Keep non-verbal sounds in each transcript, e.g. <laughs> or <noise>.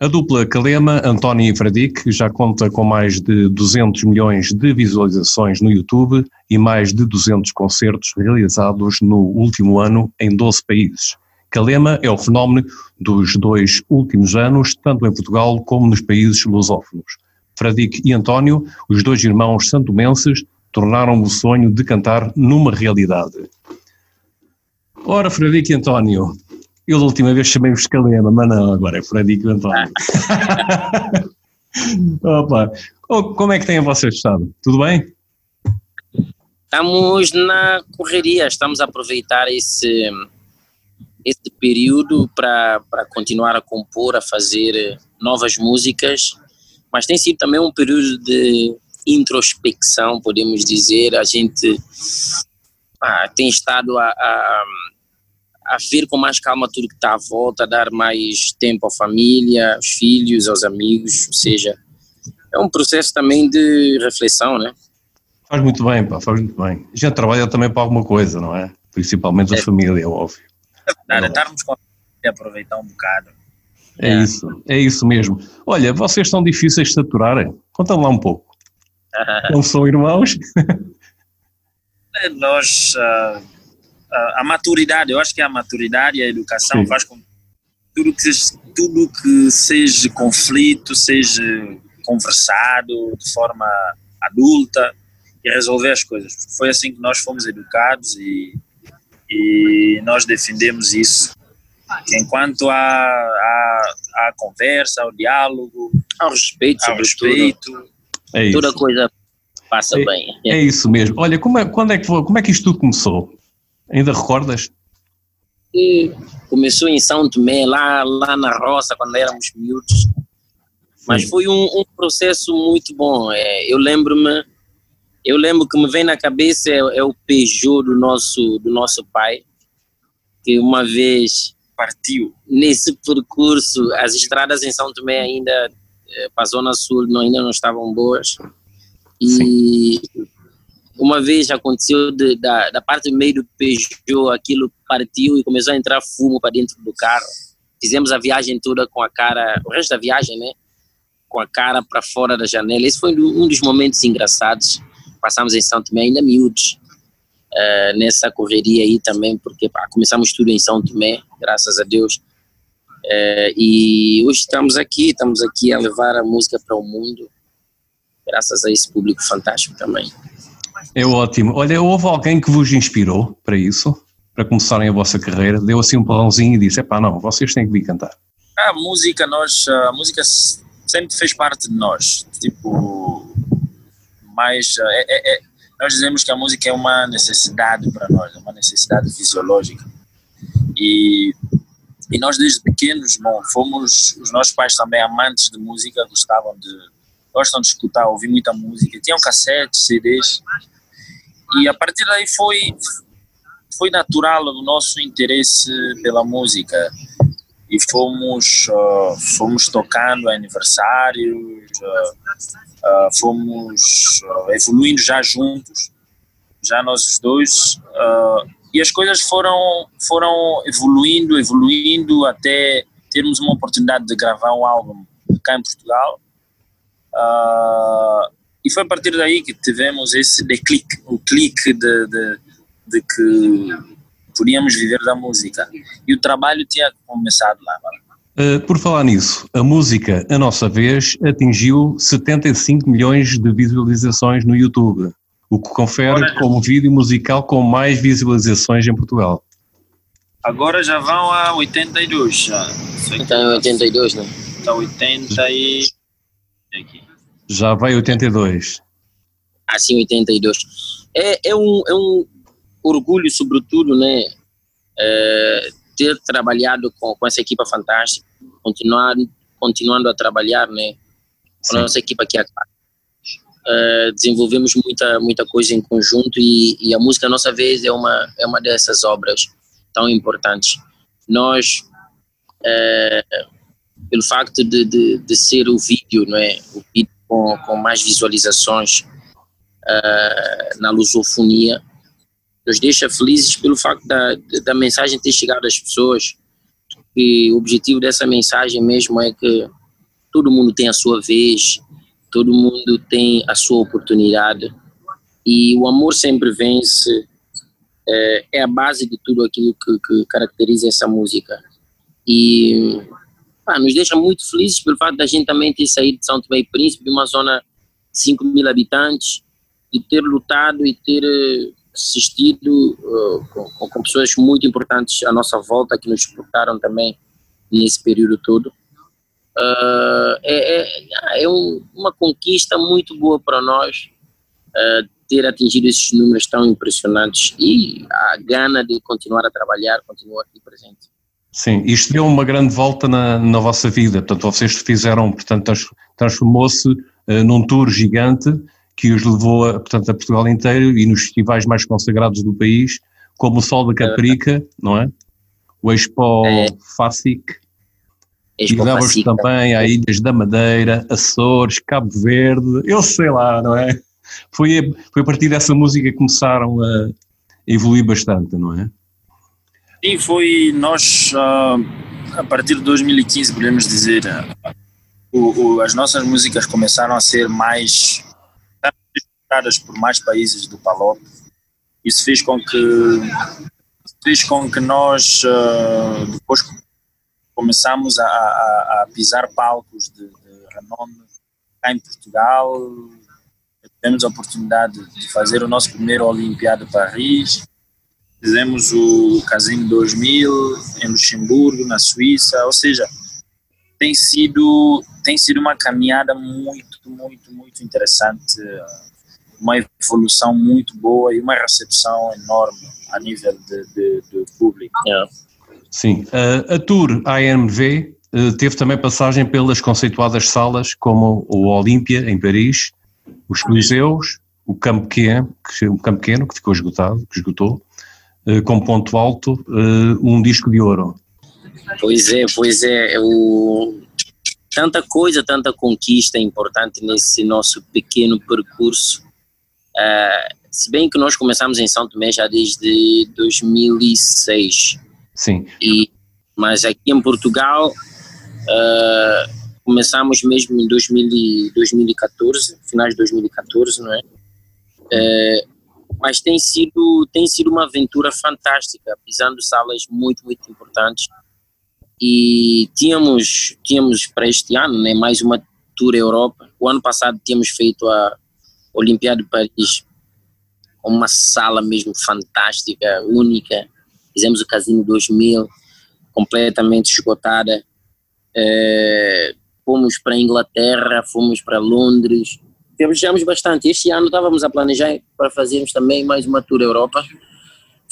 A dupla Calema, António e Fradique já conta com mais de 200 milhões de visualizações no YouTube e mais de 200 concertos realizados no último ano em 12 países. Calema é o fenómeno dos dois últimos anos, tanto em Portugal como nos países lusófonos. Fradique e António, os dois irmãos santomenses, tornaram o sonho de cantar numa realidade. Ora, Fradique e António, eu da última vez chamei-vos Calema, mas não, agora é e António. <laughs> Opa. Oh, como é que têm vocês estado? Tudo bem? Estamos na correria, estamos a aproveitar esse, esse período para continuar a compor, a fazer novas músicas, mas tem sido também um período de introspecção, podemos dizer. A gente ah, tem estado a, a, a, ver com mais calma tudo que está à volta, a dar mais tempo à família, aos filhos, aos amigos, ou seja, é um processo também de reflexão, né? Faz muito bem, pá, faz muito bem. A gente trabalha também para alguma coisa, não é? Principalmente a é. família, é óbvio. Nada, estarmos com a aproveitar um bocado. É, é, isso, é isso mesmo. Olha, vocês são difíceis de saturarem. Conta lá um pouco. <laughs> Não são irmãos? Nós, uh, a maturidade, eu acho que a maturidade e a educação Sim. faz com que tudo que, tudo que seja conflito, seja conversado de forma adulta e resolver as coisas. Foi assim que nós fomos educados e, e nós defendemos isso. Que enquanto há, há, há conversa, há o diálogo, ao respeito, ao respeito é toda coisa passa é, bem. É isso mesmo. Olha, como é, quando é que, como é que isto tudo começou? Ainda recordas? E começou em São Tomé, lá, lá na roça, quando éramos miúdos. Mas Sim. foi um, um, processo muito bom. É, eu lembro-me, eu lembro que me vem na cabeça é, é, o Peugeot do nosso, do nosso pai, que uma vez partiu. Nesse percurso, as estradas em São Tomé ainda eh, para a Zona Sul não, ainda não estavam boas. E Sim. Uma vez aconteceu de, da, da parte do meio do Peugeot, aquilo partiu e começou a entrar fumo para dentro do carro. Fizemos a viagem toda com a cara, o resto da viagem, né? Com a cara para fora da janela. Esse foi um dos momentos engraçados. Passamos em São Tomé ainda miúdos. Uh, nessa correria aí também, porque pá, começamos tudo em São Tomé, graças a Deus. É, e hoje estamos aqui, estamos aqui a levar a música para o mundo, graças a esse público fantástico também. É ótimo. Olha, houve alguém que vos inspirou para isso, para começarem a vossa carreira? Deu assim um palãozinho e disse: pá, não, vocês têm que vir cantar. A música, nós, a música sempre fez parte de nós. Tipo, mas é, é, é, nós dizemos que a música é uma necessidade para nós, é uma necessidade fisiológica. E e nós desde pequenos, bom, fomos, os nossos pais também amantes de música, gostavam de, gostam de escutar, ouvir muita música, tinham cassetes, CDs, e a partir daí foi, foi natural o nosso interesse pela música, e fomos, uh, fomos tocando aniversários, uh, uh, fomos evoluindo já juntos, já nós dois, e as coisas foram, foram evoluindo, evoluindo até termos uma oportunidade de gravar um álbum cá em Portugal. Uh, e foi a partir daí que tivemos esse declique, o clique de, de, de, que podíamos viver da música. E o trabalho tinha começado lá. Uh, por falar nisso, a música, a nossa vez, atingiu 75 milhões de visualizações no YouTube o que confere como vídeo musical com mais visualizações em Portugal. Agora já vão a 82 já. Então 82, né? Está 80 e... Aqui. Já vai 82. Ah, sim, 82. É, é, um, é um orgulho, sobretudo, né? É, ter trabalhado com, com essa equipa fantástica, continuar, continuando a trabalhar, né? Com a nossa equipa aqui a uh, desenvolvemos muita, muita coisa em conjunto e, e, a música Nossa Vez é uma, é uma dessas obras tão importantes. Nós, uh, pelo facto de, de, de, ser o vídeo, não é? o vídeo com, com mais visualizações uh, na lusofonia, nos deixa felizes pelo facto da, da mensagem ter chegado às pessoas, e o objetivo dessa mensagem mesmo é que todo mundo tem a sua vez, todo mundo tem a sua oportunidade. E o amor sempre vence é, é a base de tudo aquilo que, que caracteriza essa música. E nos deixa muito felizes pelo fato da gente também ter saído de São Tomé e Príncipe, de uma zona de 5 mil habitantes, e ter lutado e ter eh, assistido uh, com, com, pessoas muito importantes à nossa volta que nos suportaram também nesse período todo. Uh, é, é, é um, uma conquista muito boa para nós uh, ter atingido esses números tão impressionantes e a gana de continuar a trabalhar continua aqui presente. Sim, isto deu uma grande volta na, na vossa vida, portanto vocês fizeram, portanto transformou-se uh, num tour gigante que os levou a, portanto, a Portugal inteiro e nos festivais mais consagrados do país, como o Sol da Caprica, não é? O Expo é. Facic, e levava-os também a Ilhas da Madeira, Açores, Cabo Verde, eu sei lá, não é? Foi foi a partir dessa música que começaram a evoluir bastante, não é? Sim, foi nós, uh, a partir de 2015, podemos dizer, uh, o, o, as nossas músicas começaram a ser mais escutadas por mais países do PALOP. Isso fez com que fez com que nós uh, depois começamos a, a, a, pisar palcos de, de renome cá em Portugal. Tivemos a oportunidade de fazer o nosso primeiro Olimpiada de Paris. Fizemos o Casino 2000 em Luxemburgo, na Suíça. Ou seja, tem sido tem sido uma caminhada muito, muito, muito interessante uma evolução muito boa e uma recepção enorme a nível de, de, de público. Yeah. Sim, uh, a tour AMV uh, teve também passagem pelas conceituadas salas como o Olímpia em Paris, os Coliseus, o Campo Pequeno, que, o Campo Pequeno, que ficou esgotado, que esgotou, uh, com ponto alto, uh, um disco de ouro. Pois é, pois é, é o, tanta coisa, tanta conquista importante nesse nosso pequeno percurso Uh, se bem que nós começamos em São Tomé já desde 2006. Sim. E, mas aqui em Portugal uh, começamos mesmo em 2000, 2014, finais de 2014, não é? Uh, mas tem sido tem sido uma aventura fantástica, pisando salas muito muito importantes e tínhamos tínhamos para este ano, né, mais uma tour Europa. O ano passado tínhamos feito a Olimpíada de Paris, uma sala mesmo fantástica, única. Fizemos o Casino 2000, completamente esgotada. É, fomos para a Inglaterra, fomos para Londres. Viajamos bastante. Este ano estávamos a planejar para fazermos também mais uma tour Europa.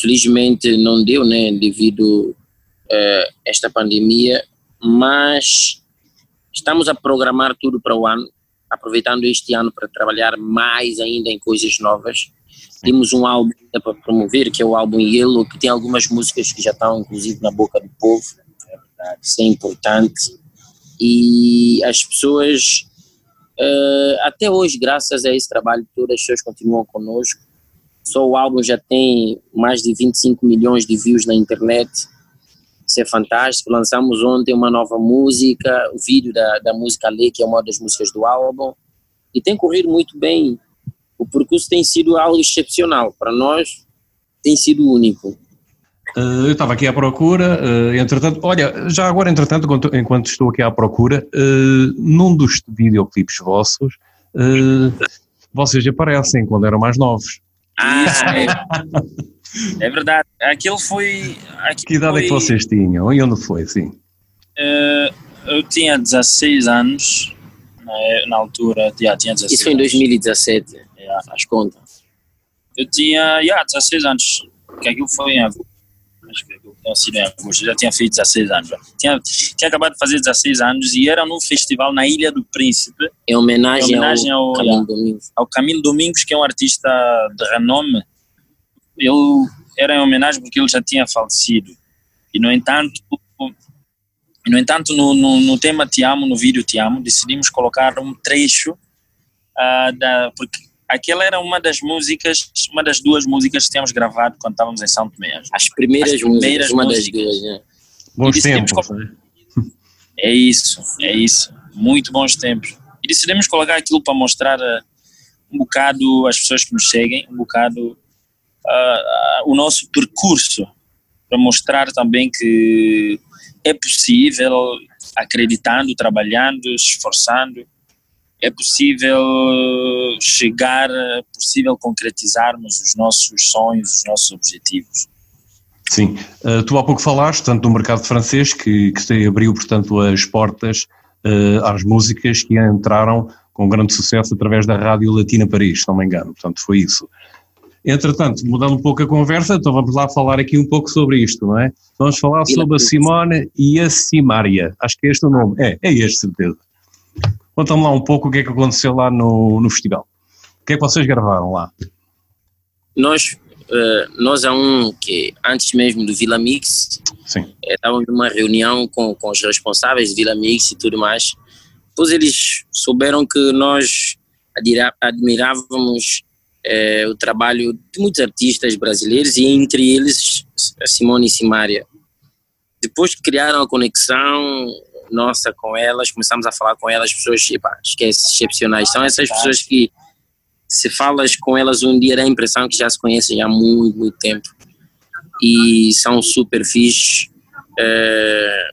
Felizmente não deu, né, devido a é, esta pandemia, mas estamos a programar tudo para o ano aproveitando este ano para trabalhar mais ainda em coisas novas. Temos um álbum para promover, que é o álbum Yellow, que tem algumas músicas que já estão, inclusive, na boca do povo. Isso é importante. E as pessoas, uh, até hoje, graças a esse trabalho, todas as pessoas continuam conosco. Só o álbum já tem mais de 25 milhões de views na internet isso é fantástico. Lançamos ontem uma nova música, o vídeo da, da música Lê, que é uma das músicas do álbum, e tem corrido muito bem. O percurso tem sido algo excepcional. Para nós, tem sido único. Uh, eu estava aqui à procura, uh, entretanto, olha, já agora, entretanto, enquanto, enquanto estou aqui à procura, uh, num dos videoclipes vossos, vocês aparecem quando eram mais novos. Ah, é. É verdade. Aquilo foi. Aquilo que idade foi, é que vocês tinham? E onde foi, sim? Uh, eu tinha 16 anos, na, altura, já tinha 16 Isso foi em 2017, yeah. faz conta. Eu tinha, yeah, 16 anos, que aquilo foi em agosto. Sido em agosto, eu já tinha feito 16 anos. Tinha, tinha acabado de fazer 16 anos e era num festival na Ilha do Príncipe. Em homenagem, em homenagem ao, ao, Camilo Domingos. Ao Camilo Domingos, que é um artista de renome ele era em homenagem porque ele já tinha falecido. E no entanto, no entanto no, no, no tema Te Amo, no vídeo Te Amo, decidimos colocar um trecho uh, da porque aquela era uma das músicas, uma das duas músicas que tínhamos gravado quando estávamos em São Tomé. As primeiras, As primeiras músicas, uma das duas, né? Bons tempos, né? É isso, é isso. muito bons tempos. E decidimos colocar aquilo para mostrar uh, um bocado às pessoas que nos seguem, um bocado uh, o nosso percurso, para mostrar também que é possível, acreditando, trabalhando, se esforçando, é possível chegar, é possível concretizarmos os nossos sonhos, os nossos objetivos. Sim, uh, tu há pouco falaste tanto do mercado francês que, que abriu, portanto, as portas uh, às músicas que entraram com grande sucesso através da Rádio Latina Paris, se não me engano, portanto foi isso. Entretanto, mudando um pouco a conversa, então vamos lá falar aqui um pouco sobre isto, não é? Vamos falar sobre a Simone e a Simária, acho que é este o nome, é, é este, certeza. Conta-me lá um pouco o que é que aconteceu lá no, no festival. O que é que vocês gravaram lá? Nós Uh, nós é um que antes mesmo do Vila Mix Sim. estávamos eh, numa reunião com, com os responsáveis do Vila Mix e tudo mais. Depois eles souberam que nós admirávamos uh, o trabalho de muitos artistas brasileiros e entre eles a Simone e Simária. Depois criaram a conexão nossa com elas, começamos a falar com elas, pessoas, epa, esquece, excepcionais. São essas pessoas que se falas com elas um dia dá a impressão que já se conhecem há muito, muito tempo e são super fixe, é,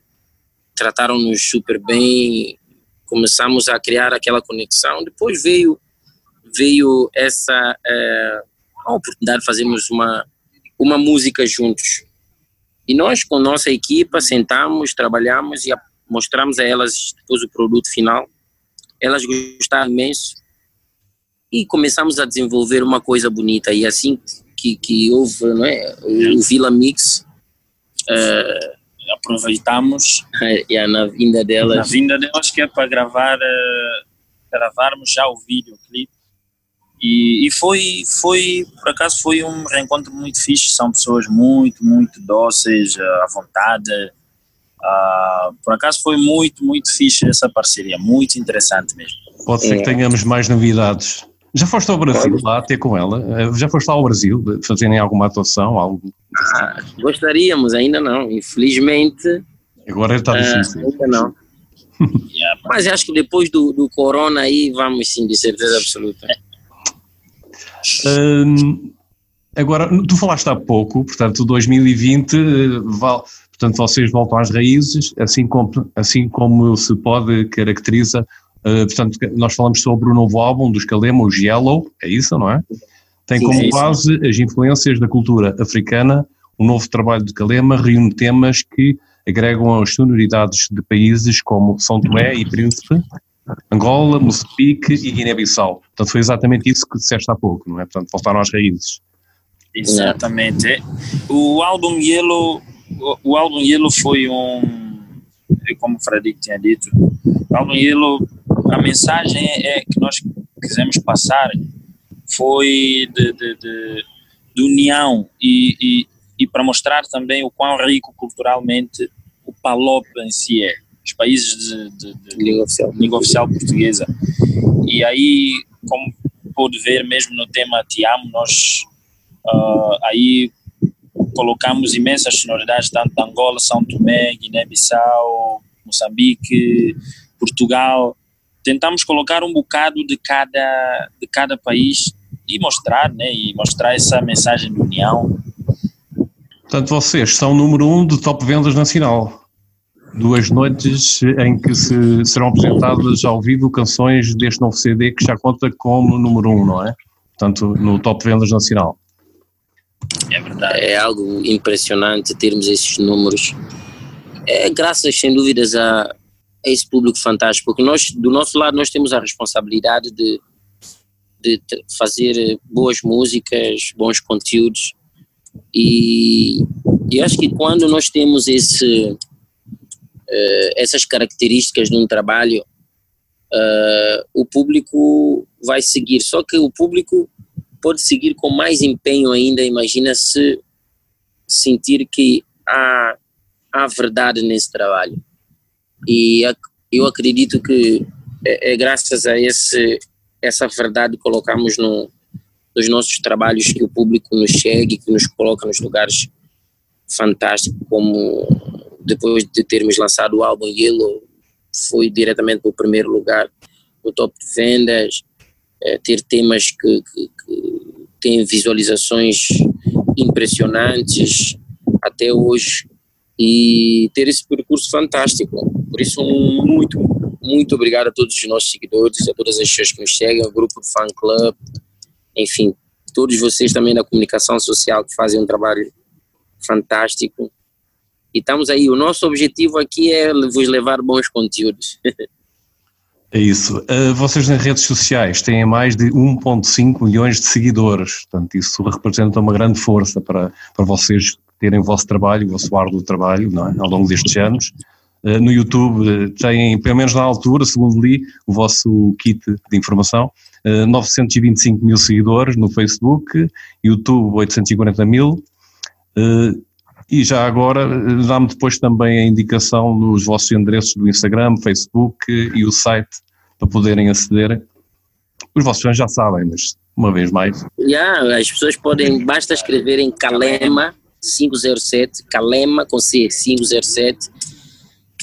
trataram-nos super bem, começamos a criar aquela conexão. Depois veio veio essa é, a oportunidade de fazermos uma uma música juntos. E nós com nossa equipa sentamos, trabalhamos e mostramos a elas depois o produto final. Elas gostaram imenso e começamos a desenvolver uma coisa bonita. E assim que, que houve não é, o Vila Mix, uh, aproveitamos yeah, <laughs> na vinda delas. Na vinda delas, que é para gravar, uh, gravarmos já o videoclipe. E, e foi, foi, por acaso, foi um reencontro muito fixe. São pessoas muito, muito dóceis, uh, à vontade. Uh, por acaso foi muito, muito fixe essa parceria, muito interessante mesmo. Pode ser que é. tenhamos mais novidades já foste ao Brasil lá ter com ela? Eh, já foste lá ao Brasil fazerem alguma atuação? Algo? Ah, gostaríamos, ainda não. Infelizmente. Agora está difícil. Uh, ainda não. <laughs> Mas acho que depois do, do Corona aí vamos sim, de certeza absoluta. Um, agora, tu falaste há pouco, portanto, 2020, eh, val, portanto, vocês voltam às raízes, assim como, assim como se pode caracteriza Uh, portanto, nós falamos sobre o novo álbum dos Calema, os Yellow, é isso, não é? Tem Sim, como é base as influências da cultura africana. O novo trabalho de Calema reúne temas que agregam as sonoridades de países como São Tomé e Príncipe, Angola, Moçambique e Guiné-Bissau. Portanto, foi exatamente isso que disseste há pouco, não é? Portanto, voltaram às raízes. Exatamente. O álbum Yellow, o álbum Yellow foi um, como o Frederico tinha dito, o álbum Yellow a mensagem é, é que nós quisemos passar foi de, de, de, de união e, e, e, para mostrar também o quão rico culturalmente o PALOP em si é, os países de, de, de língua, oficial. língua oficial portuguesa. E aí, como pode ver mesmo no tema Te Amo, nós uh, aí colocamos imensas sonoridades, tanto de Angola, São Tomé, Guiné-Bissau, Moçambique, Portugal, tentamos colocar um bocado de cada, de cada país e mostrar, né, e mostrar essa mensagem de união. Portanto, vocês são o número um do top vendas nacional. Duas noites em que se serão apresentadas ao vivo canções deste novo CD que já conta como número um, não é? Portanto, no top vendas nacional. É verdade. É algo impressionante termos esses números. É graças, sem dúvidas, a, a esse público fantástico, porque nós, do nosso lado, nós temos a responsabilidade de, de fazer boas músicas, bons conteúdos, e, e acho que quando nós temos esse, uh, essas características num trabalho, uh, o público vai seguir, só que o público pode seguir com mais empenho ainda, imagina se sentir que há, há verdade nesse trabalho. E eu acredito que é, é graças a esse, essa verdade que colocamos no, nos nossos trabalhos que o público nos chegue, que nos coloca nos lugares fantásticos, como depois de termos lançado o álbum Yellow, foi diretamente para o primeiro lugar no top de vendas, é, ter temas que, que, têm visualizações impressionantes até hoje e ter esse percurso fantástico. Por isso, muito, muito obrigado a todos os nossos seguidores, a todas as pessoas que nos seguem, ao grupo do Fan Club, enfim, todos vocês também da comunicação social que fazem um trabalho fantástico. E estamos aí. O nosso objetivo aqui é vos levar bons conteúdos. <laughs> É isso. Uh, vocês nas redes sociais têm mais de 1,5 milhões de seguidores, portanto, isso representa uma grande força para, para vocês terem o vosso trabalho, o vosso árduo trabalho não é? ao longo destes anos. Uh, no YouTube uh, têm, pelo menos na altura, segundo li, o vosso kit de informação, 925 mil seguidores no Facebook, YouTube 840 mil. E já agora dá-me depois também a indicação nos vossos endereços do Instagram, Facebook e o site para poderem aceder. Os vossos fãs já sabem, mas uma vez mais. Yeah, as pessoas podem, basta escrever em Calema 507, Calema com C 507.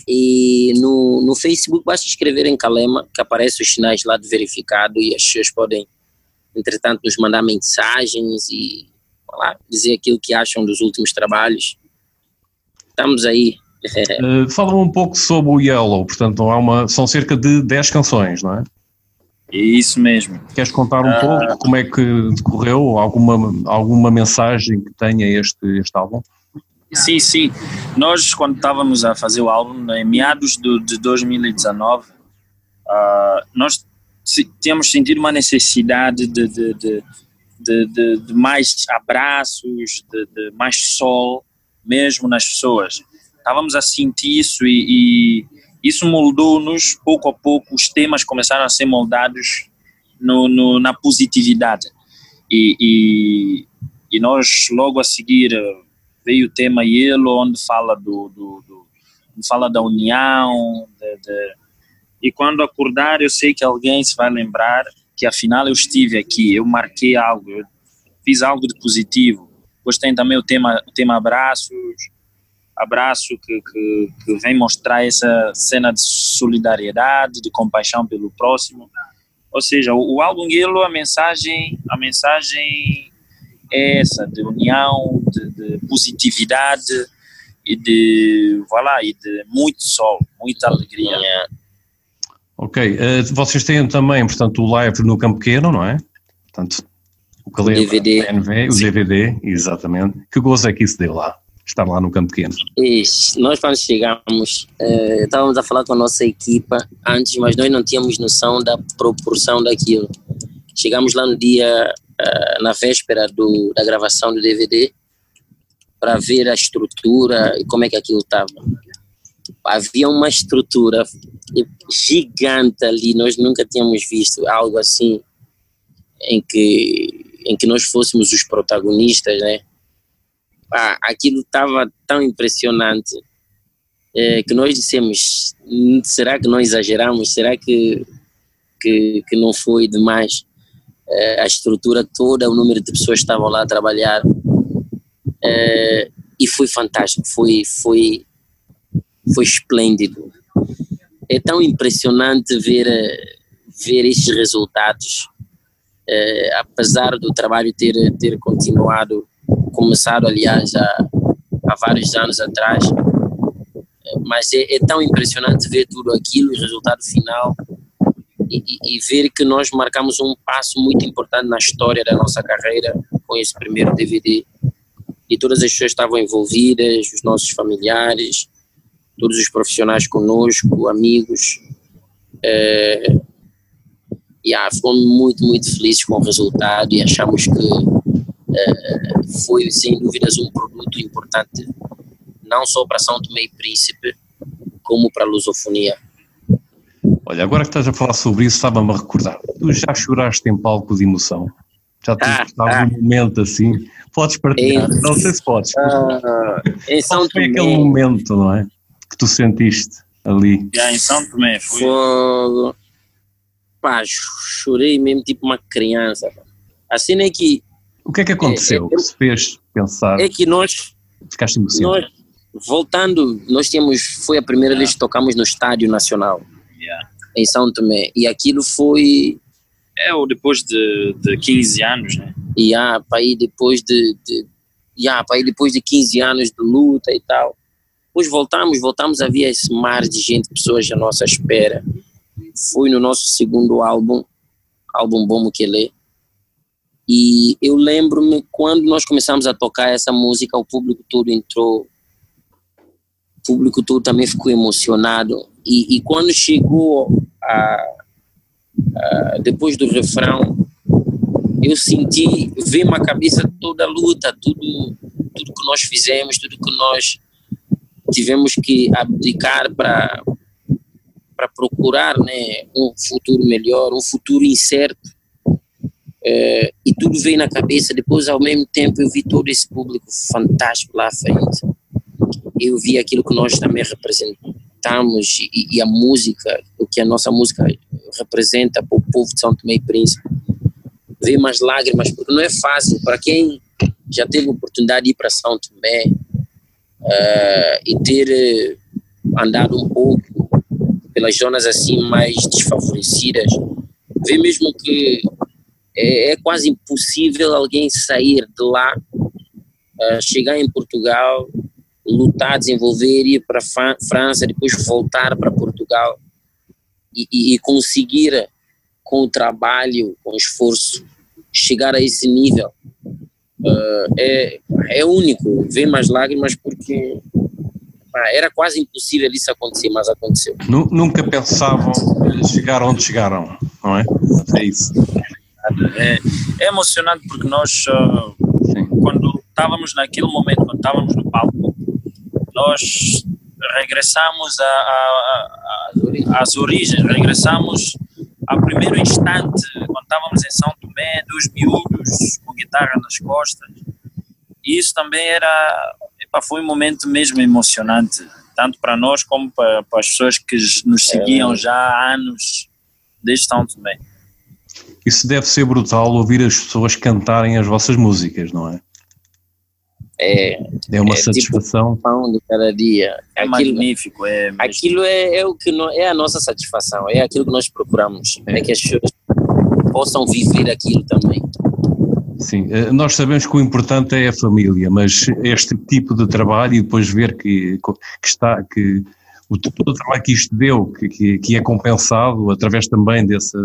E no, no Facebook basta escrever em Calema, que aparecem os sinais lá de verificado e as pessoas podem, entretanto, nos mandar mensagens e lá, dizer aquilo que acham dos últimos trabalhos. Estamos aí <laughs> Uh, fala um pouco sobre o Yellow, portanto, há uma, são cerca de 10 canções, não é? Isso mesmo. Queres contar um uh, pouco como é que decorreu? Alguma, alguma mensagem que tenha este, este álbum? Sim, sim. Nós, quando estávamos a fazer o álbum, em meados do, de 2019, uh, ah, nós tínhamos sentido uma necessidade de, de, de, de, de mais abraços, de mais sol, mesmo nas pessoas estávamos a sentir isso e, e isso moldou-nos pouco a pouco. Os temas começaram a ser moldados no, no, na positividade. E, e, e, nós, logo a seguir, veio o tema Yellow, onde fala, do, do, do fala da união. De, de, e quando acordar, eu sei que alguém se vai lembrar que afinal eu estive aqui, eu marquei algo, eu fiz algo de positivo. Depois tem também o tema, o tema abraços, abraço que, que, que, vem mostrar essa cena de solidariedade, de compaixão pelo próximo. Ou seja, o, o álbum Yellow, a mensagem, a mensagem é essa, de união, de, de positividade e de, voilà, e de muito sol, muita alegria. Ok, uh, vocês têm também, portanto, o live no Campo Pequeno, não é? Portanto, o Calema, o DVD. O DVD, exatamente. Que gozo é que isso deu lá? estar lá no campo pequeno? Isso. Nós quando chegamos, eh, estávamos a falar com a nossa equipa antes, mas nós não tínhamos noção da proporção daquilo. Chegamos lá no dia, eh, na véspera do, da gravação do DVD, para ver a estrutura e como é que aquilo estava. Havia uma estrutura gigante ali, nós nunca tínhamos visto algo assim em que em que nós fôssemos os protagonistas, né? ah, aquilo estava tão impressionante é, que nós dissemos, será que nós exageramos? Será que, que, que não foi demais? É, a estrutura toda, o número de pessoas que estavam lá a trabalhar é, e foi fantástico, foi, foi, foi esplêndido. É tão impressionante ver, ver estes resultados, é, apesar do trabalho ter, ter continuado começado, aliás, há, há vários anos atrás. Mas é, é, tão impressionante ver tudo aquilo, o resultado final, e, e, ver que nós marcamos um passo muito importante na história da nossa carreira com esse primeiro DVD. E todas as pessoas estavam envolvidas, os nossos familiares, todos os profissionais conosco, amigos. É, yeah, ficamos muito, muito felizes com o resultado e achamos que eh, foi sem dúvidas um produto importante, não só para São Tomé e Príncipe, como para a lusofonia. Olha, agora que estás a falar sobre isso, estava-me a recordar. Tu já choraste em palco de emoção? Já tiveste ah, ah. momento assim? Podes partilhar? Em, não sei se podes. Uh, em São Tomé. foi aquele momento, não é? Que tu sentiste ali? Já em São Tomé, foi. Fogo. Pá, chorei mesmo tipo uma criança. Assim é que o que é que aconteceu? É, é, que fez pensar? É que nós. Ficaste emocionado. Nós, voltando, nós tínhamos, foi a primeira vez que tocamos no Estádio Nacional, Yeah. em São Tomé, e aquilo foi, É o depois de, de 15 anos, né? e ah, para ir depois de, de yeah, para ir depois de 15 anos de luta e tal. Depois voltamos, voltamos, havia esse mar de gente, pessoas à nossa espera. Foi no nosso segundo álbum, álbum Bom Mukele. E eu lembro-me quando nós começamos a tocar essa música, o público todo entrou, o público todo também ficou emocionado. E, e quando chegou a, a, depois do refrão, eu senti, veio uma cabeça toda a luta, tudo, tudo que nós fizemos, tudo que nós tivemos que abdicar para para procurar né, um futuro melhor, um futuro incerto. É, e tudo veio na cabeça. Depois, ao mesmo tempo, eu vi todo esse público fantástico lá à frente. Eu vi aquilo que nós também representamos e, e a música, o que a nossa música representa para o povo de São Tomé e Príncipe. Veio umas lágrimas, porque não é fácil. Para quem já teve oportunidade de ir para São Tomé uh, e ter uh, andado um pouco pelas zonas assim mais desfavorecidas, vê mesmo que é, é quase impossível alguém sair de lá, uh, chegar em Portugal, lutar, desenvolver, ir para a França, depois voltar para Portugal e, e, e, conseguir, com o trabalho, com o esforço, chegar a esse nível. Uh, é, é único, vê mais lágrimas porque ah, era quase impossível isso acontecer, mas aconteceu. Nunca pensavam chegar onde chegaram, não é? É isso. É, é emocionante porque nós, uh, quando estávamos naquele momento, quando estávamos no palco, nós regressamos a, a, a, às origens, regressamos ao primeiro instante, quando estávamos em São Tomé, dos miúdos, com guitarra nas costas. E isso também era, epa, foi um momento mesmo emocionante, tanto para nós como para, para as pessoas que nos seguiam já há anos, desde São Tomé. Isso deve ser brutal ouvir as pessoas cantarem as vossas músicas, não é? É, é uma é satisfação. Tipo pão de cada dia. É aquilo, magnífico. É aquilo é, é, o que no, é a nossa satisfação, é aquilo que nós procuramos. É, é que as pessoas possam viver aquilo também. Sim, nós sabemos que o importante é a família, mas este tipo de trabalho e depois ver que, que está, que o, todo o trabalho que isto deu, que, que, que é compensado através também desse,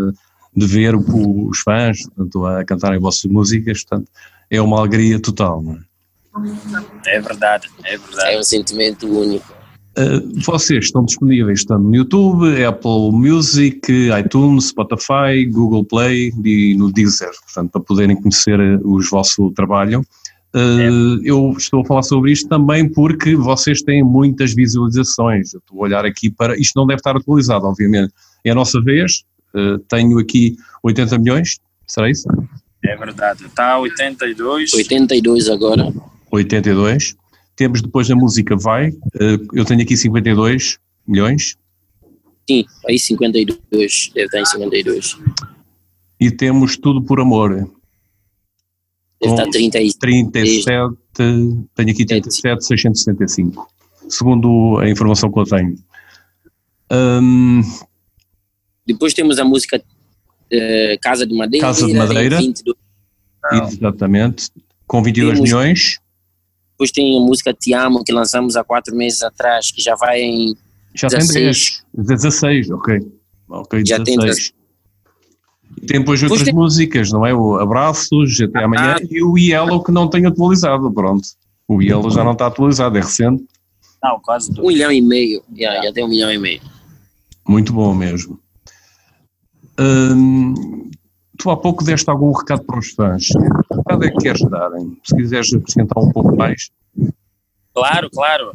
de ver os fãs portanto, a cantarem vossas músicas, portanto, é uma alegria total, não é? É verdade, é verdade. É um sentimento único. Uh, vocês estão disponíveis tanto no YouTube, Apple Music, iTunes, Spotify, Google Play e no Deezer, portanto, para poderem conhecer o vosso trabalho. Uh, é. Eu estou a falar sobre isto também porque vocês têm muitas visualizações. Eu estou a olhar aqui para. Isto não deve estar atualizado, obviamente. É a nossa vez. Uh, tenho aqui 80 milhões, será isso? É verdade. Está 82. 82 agora. 82. Temos depois a música Vai, eu tenho aqui 52 milhões. Sim, aí 52, deve estar em 52. E temos Tudo por Amor. Deve estar 30 37, tenho aqui 37, 665, segundo a informação que eu tenho. Um, depois temos a música uh, Casa de Madeira. Casa de Madeira. 22. Exatamente. Com 22 temos, milhões. Depois tem a música Te Amo, que lançamos há quatro meses atrás, que já vai em. Já 16. tem 10. 16, ok. Ok, 16. Já tem 16. E tem depois outras tem... músicas, não é? O Abraços, até ah, amanhã, e o Yellow que não tenho atualizado, pronto. O Yellow já não está atualizado, é recente. Não, quase dois. Um milhão e meio, já, já tem um milhão e meio. Muito bom mesmo. Hum, tu há pouco deste algum recado para os fãs. Que recado é que queres dar? Se quiseres acrescentar um pouco mais. Claro, claro.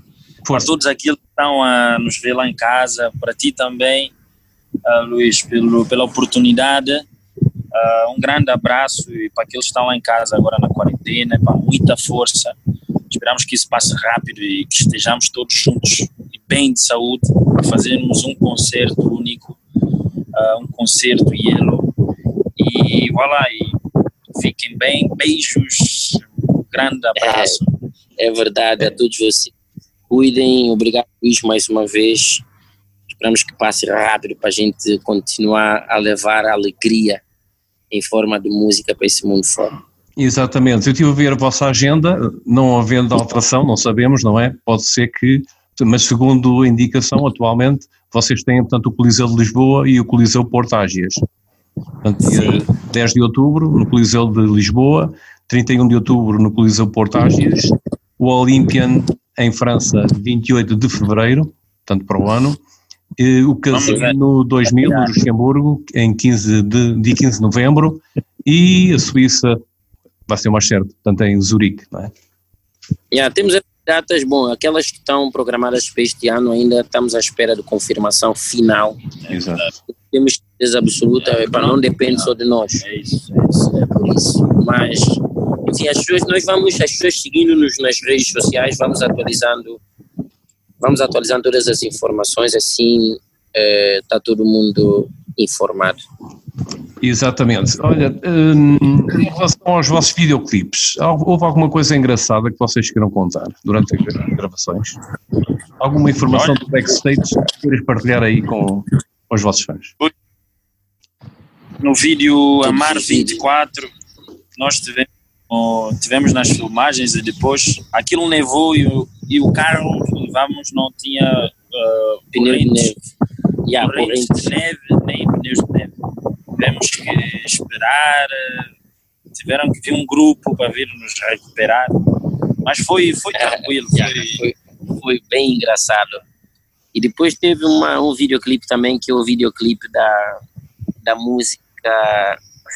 Força. Para todos aqueles que estão a nos ver lá em casa, para ti também, uh, Luís, pelo, pela oportunidade. Uh, um grande abraço e para aqueles que estão lá em casa agora na quarentena, para muita força. Esperamos que isso passe rápido e que estejamos todos juntos e bem de saúde para fazermos um concerto único, uh, um concerto Yellow e voilà, e fiquem bem, beijos, um grande abraço. É, é verdade, a todos vocês. cuidem, obrigado Luís mais uma vez. Esperamos que passe rápido para a gente continuar a levar a alegria em forma de música para esse mundo fora. Exatamente, eu estive a ver a vossa agenda, não havendo alteração, não sabemos, não é? Pode ser que, mas segundo a indicação, atualmente, vocês têm, portanto, o Coliseu de Lisboa e o Coliseu Portágias. Portanto, dia 10 de outubro no Coliseu de Lisboa, 31 de outubro no Coliseu Portágias, o Olympian em França, 28 de fevereiro, portanto, para o ano, o Casino 2000 no Luxemburgo, em 15 de, dia 15 de novembro, e a Suíça vai ser mais certo, portanto em Zurique, não é? Yeah, temos datas, bom, aquelas que estão programadas para este ano ainda estamos à espera de confirmação final. Exato. Temos certeza absoluta, é, não depende só de nós. É isso, é isso. É por isso. Mas, enfim, as pessoas, nós vamos, as pessoas seguindo-nos nas redes sociais, vamos atualizando, vamos atualizando todas as informações, assim está é, todo mundo informado. Exatamente. Olha, hum, em relação aos vossos videoclipes, houve alguma coisa engraçada que vocês queiram contar durante as gravações? Alguma informação do backstage que queiras partilhar aí com os vossos fãs? No vídeo Amar 24, nós tivemos, tivemos nas filmagens e depois aquilo nevou e o, e o carro que levamos não tinha uh, pneu de neve. Yeah, correntes de neve, nem pneus de neve tivemos que esperar, eh, tiveram que vir um grupo para vir nos recuperar, mas foi, foi <laughs> tranquilo. Foi, foi bem engraçado. E depois teve uma, um videoclipe também, que é o videoclipe da, da música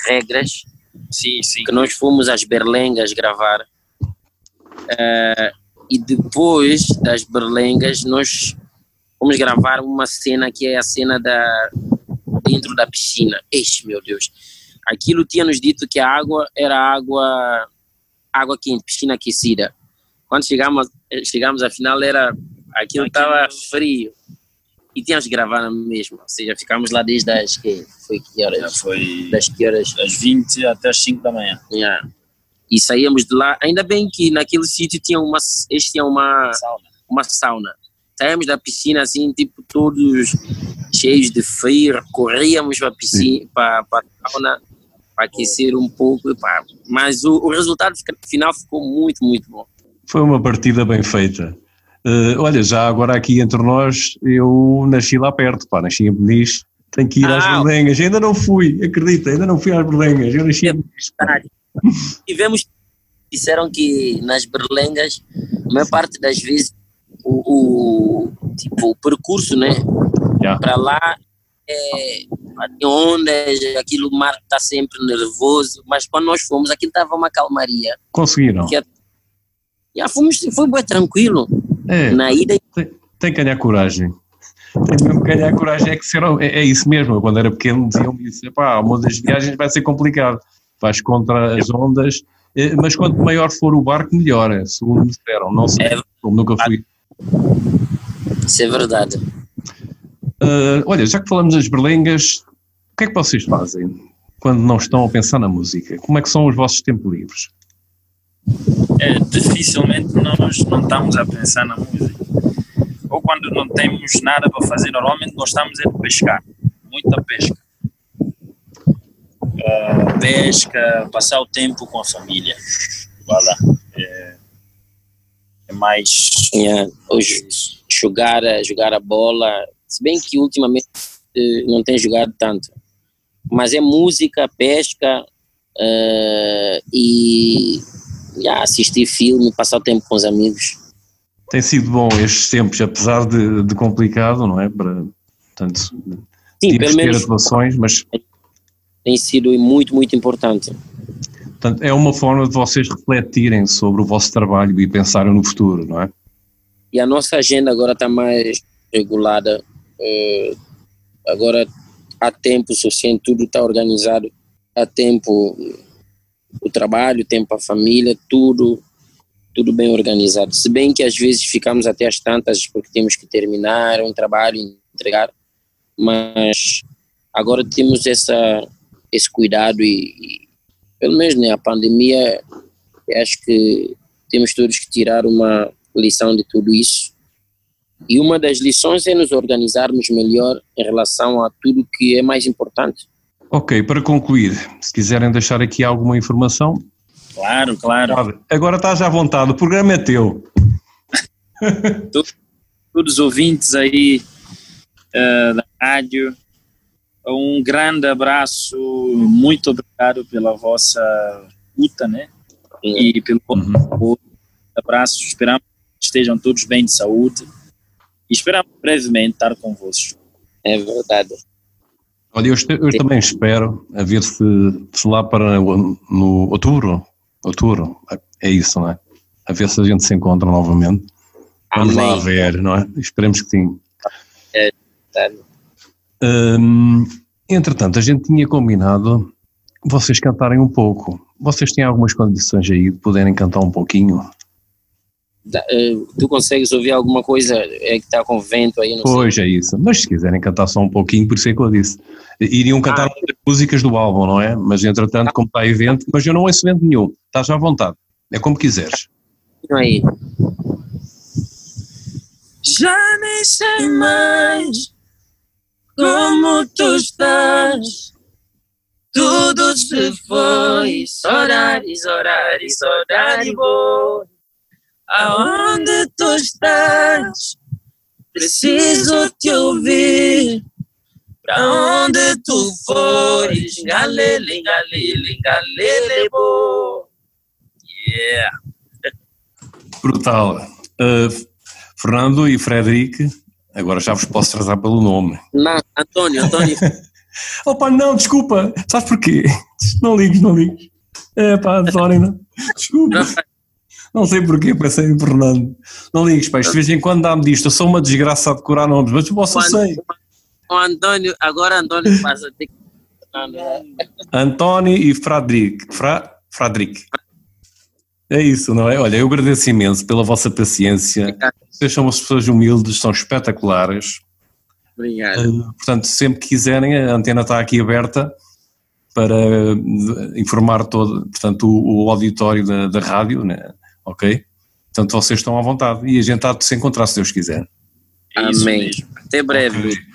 Regras, sim, sim. que nós fomos às Berlengas gravar. Uh, e depois das Berlengas, nós fomos gravar uma cena que é a cena da, dentro da piscina. Eixe, meu Deus. Aquilo tinha nos dito que a água era água, água quente, piscina aquecida. Quando chegamos, chegamos afinal era, aquilo estava frio. E tínhamos que gravar na mesma, ou seja, ficamos lá desde as que foi que horas? Já foi das que horas? Das 20 até as 5 da manhã. Yeah. E saíamos de lá, ainda bem que naquele sítio tinha uma, este tinha uma sauna. uma sauna. Saímos da piscina assim, tipo, todos cheios de frio, corríamos para a piscina, para, para a sauna, para aquecer um pouco, pá. mas o, o resultado final ficou muito, muito bom. Foi uma partida bem feita. Uh, olha, já agora aqui entre nós, eu nasci lá perto, pá, nasci em Beniz, tenho que ir ah, às Berlengas, ainda não fui, acredita, ainda não fui às Berlengas, eu nasci em Beniz. Tivemos, disseram que nas Berlengas, a maior parte das vezes, o, o tipo, o percurso, né, Yeah. Para lá é, tem ondas, aquilo o mar está sempre nervoso, mas quando nós fomos aquilo estava uma calmaria. Conseguiram? Que, já fomos, foi bem tranquilo. É, Na ida. Tem, tem que ganhar coragem. Tem mesmo que ganhar coragem, é que ser, é, é isso mesmo. Quando era pequeno diziam-me isso, pá, uma das viagens vai ser complicado. Vais contra as ondas, eh, mas quanto maior for o barco, melhor, é, segundo me disseram. Não sei, é, como nunca fui. Isso é verdade. Uh, olha, já que falamos das berlengas, o que é que vocês fazem quando não estão a pensar na música? Como é que são os vossos tempos livres? É, dificilmente nós não estamos a pensar na música. Ou quando não temos nada para fazer, normalmente nós estamos a pescar, muita pesca. Uh, pesca, passar o tempo com a família. Voilà. É, é mais. Yeah, hoje, jogar, jogar a bola, se bem que ultimamente eh, não tem jogado tanto. Mas é música, pesca uh, e yeah, assistir filme, passar o tempo com os amigos. Tem sido bom estes tempos, apesar de, de complicado, não é? Para, portanto, Sim, pelo menos atuações, mas tem sido muito, muito importante. Portanto, é uma forma de vocês refletirem sobre o vosso trabalho e pensarem no futuro, não é? E a nossa agenda agora está mais regulada Uh, agora há tempo suficiente, tudo está organizado, há tempo o trabalho, tempo a família, tudo tudo bem organizado. Se bem que às vezes ficamos até as tantas porque temos que terminar um trabalho, entregar, mas agora temos essa esse cuidado e, e pelo menos né, a pandemia, acho que temos todos que tirar uma lição de tudo isso E uma das lições é nos organizarmos melhor em relação a tudo que é mais importante. Ok, para concluir, se quiserem deixar aqui alguma informação. Claro, claro. Agora estás à vontade, o programa é teu. <laughs> Todos os ouvintes aí uh, da rádio, um grande abraço, muito obrigado pela vossa luta, né? E pelo uhum. abraço, esperamos que estejam todos bem de saúde e esperamos brevemente estar convosco. É verdade. Olha, eu, eu também espero a ver se, se lá para no outubro, outubro, é isso, não é? A ver se a gente se encontra novamente. Vamos Amém. lá ver, não é? Esperemos que sim. É, verdade. Hum, entretanto, a gente tinha combinado vocês cantarem um pouco. Vocês têm algumas condições aí de poderem cantar um pouquinho? Eh, tu consegues ouvir alguma coisa é que está com vento aí? pois sei. é isso, mas se quiserem cantar só um pouquinho, por isso é que eu disse. Iriam cantar ah, músicas do álbum, não é? Mas entretanto, como está evento, mas eu não ouço vento nenhum, estás à vontade, é como quiseres. Aí. Já nem sei mais como tu estás. Tudo se foi, horários, horários, horários, Aonde tu estás? Preciso te ouvir. Pra onde tu fores, galele, galele, galele, bo. Yeah. Brutal. Uh, Fernando e Frederic, agora já vos posso tratar pelo nome. Não, António, António. <laughs> Opa, não, desculpa. Sabes porquê? Não ligues, não ligues. É pá, António, não. <laughs> Desculpa. Não sei porquê, pensei em Fernando. Não ligues, pai, de vez em quando dá-me disto. Eu sou uma desgraça a decorar nomes, mas eu posso sei. O António, agora António passa ter que. António e Frederic. Fra, Frederic. É isso, não é? Olha, eu agradeço imenso pela vossa paciência. Vocês são umas pessoas humildes, são espetaculares. Obrigado. Uh, portanto, sempre que quiserem, a antena está aqui aberta para informar todo, portanto, o, o auditório da, da rádio, né? Ok? Portanto, vocês estão à vontade e a gente há de se encontrar se Deus quiser. É Amém. Até breve. Okay.